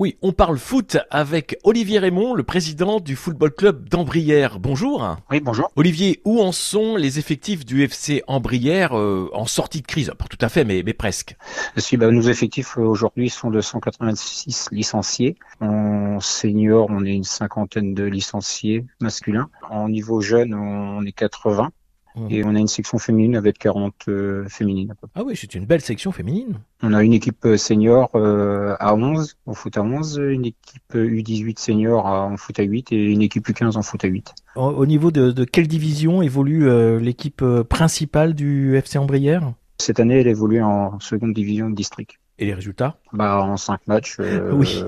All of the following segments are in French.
Oui, on parle foot avec Olivier Raymond, le président du football club d'Ambrière. Bonjour. Oui, bonjour. Olivier, où en sont les effectifs du FC Ambrière euh, en sortie de crise? Pas tout à fait, mais, mais presque. Si, bah, nos effectifs euh, aujourd'hui sont de 186 licenciés. En senior, on est une cinquantaine de licenciés masculins. En niveau jeune, on est 80. Mmh. Et on a une section féminine avec 40 euh, féminines. Ah oui, c'est une belle section féminine. On a une équipe euh, senior euh, à 11, en foot à 11, une équipe U18 senior en foot à 8 et une équipe U15 en foot à 8. Au, niveau de, de, quelle division évolue l'équipe principale du FC Ambrière Cette année, elle évolue en seconde division de district. Et les résultats? Bah en 5 matchs, oui.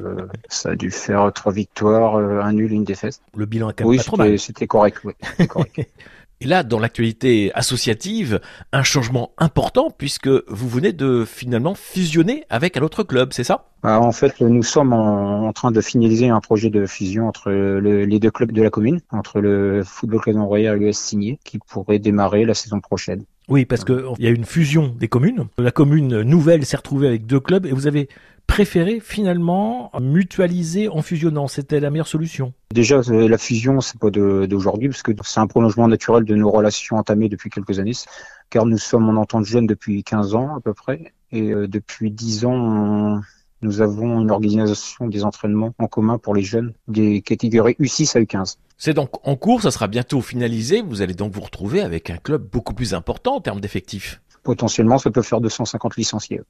ça a dû faire 3 victoires, un nul, une défaite. Le bilan est quand même pas trop mal. C'était correct, oui. correct. Et là, dans l'actualité associative, un changement important puisque vous venez de finalement fusionner avec un autre club, c'est ça? Bah, En fait, nous sommes en, train de finaliser un projet de fusion entre les deux clubs de la commune, entre le Football Club d'Envoyer et l'US Signé, qui pourrait démarrer la saison prochaine. Oui, parce qu'il y a une fusion des communes. La commune nouvelle s'est retrouvée avec deux clubs et vous avez préféré finalement mutualiser en fusionnant C'était la meilleure solution Déjà, euh, la fusion, c'est pas d'aujourd'hui, parce que c'est un prolongement naturel de nos relations entamées depuis quelques années, car nous sommes en entente jeune depuis 15 ans à peu près, et euh, depuis 10 ans, nous avons une organisation des entraînements en commun pour les jeunes des catégories U6 à U15. C'est donc en cours, ça sera bientôt finalisé, vous allez donc vous retrouver avec un club beaucoup plus important en termes d'effectifs. Potentiellement, ça peut faire 250 licenciés.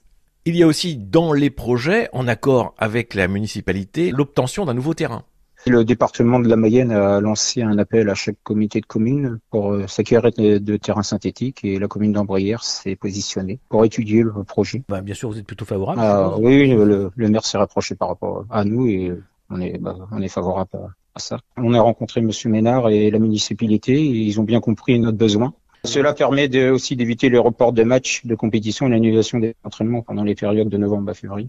Il y a aussi dans les projets, en accord avec la municipalité, l'obtention d'un nouveau terrain. Le département de la Mayenne a lancé un appel à chaque comité de communes pour euh, s'acquérir de terrains synthétiques et la commune d'Ambrière s'est positionnée pour étudier le projet. Bah, bien sûr, vous êtes plutôt favorable. Ah, oui, le, maire s'est rapproché par rapport à nous et on est, bah, on est favorable à, ça. On a rencontré Monsieur Ménard et la municipalité et ils ont bien compris notre besoin. Cela permet de, aussi d'éviter les reports de matchs, de compétition et l'annulation des entraînements pendant les périodes de novembre à février.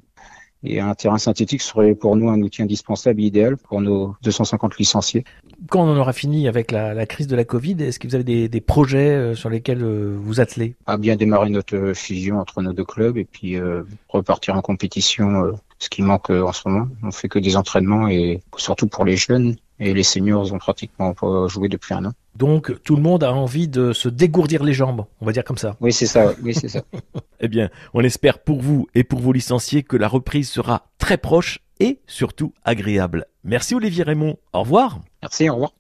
Et un terrain synthétique serait pour nous un outil indispensable et idéal pour nos 250 licenciés. Quand on aura fini avec la, crise de la Covid, est-ce que vous avez des, projets euh, sur lesquels euh, vous attelez? À bien démarrer notre fusion entre nos deux clubs et puis euh, repartir en compétition, ce qui manque en ce moment. On fait que des entraînements et surtout pour les jeunes, et les seniors ont pratiquement pas joué depuis un an. Donc tout le monde a envie de se dégourdir les jambes, on va dire comme ça. Oui, c'est ça. Oui, c'est ça. eh bien, on espère pour vous et pour vos licenciés que la reprise sera très proche et surtout agréable. Merci Olivier Raymond. Au revoir. Merci, au revoir.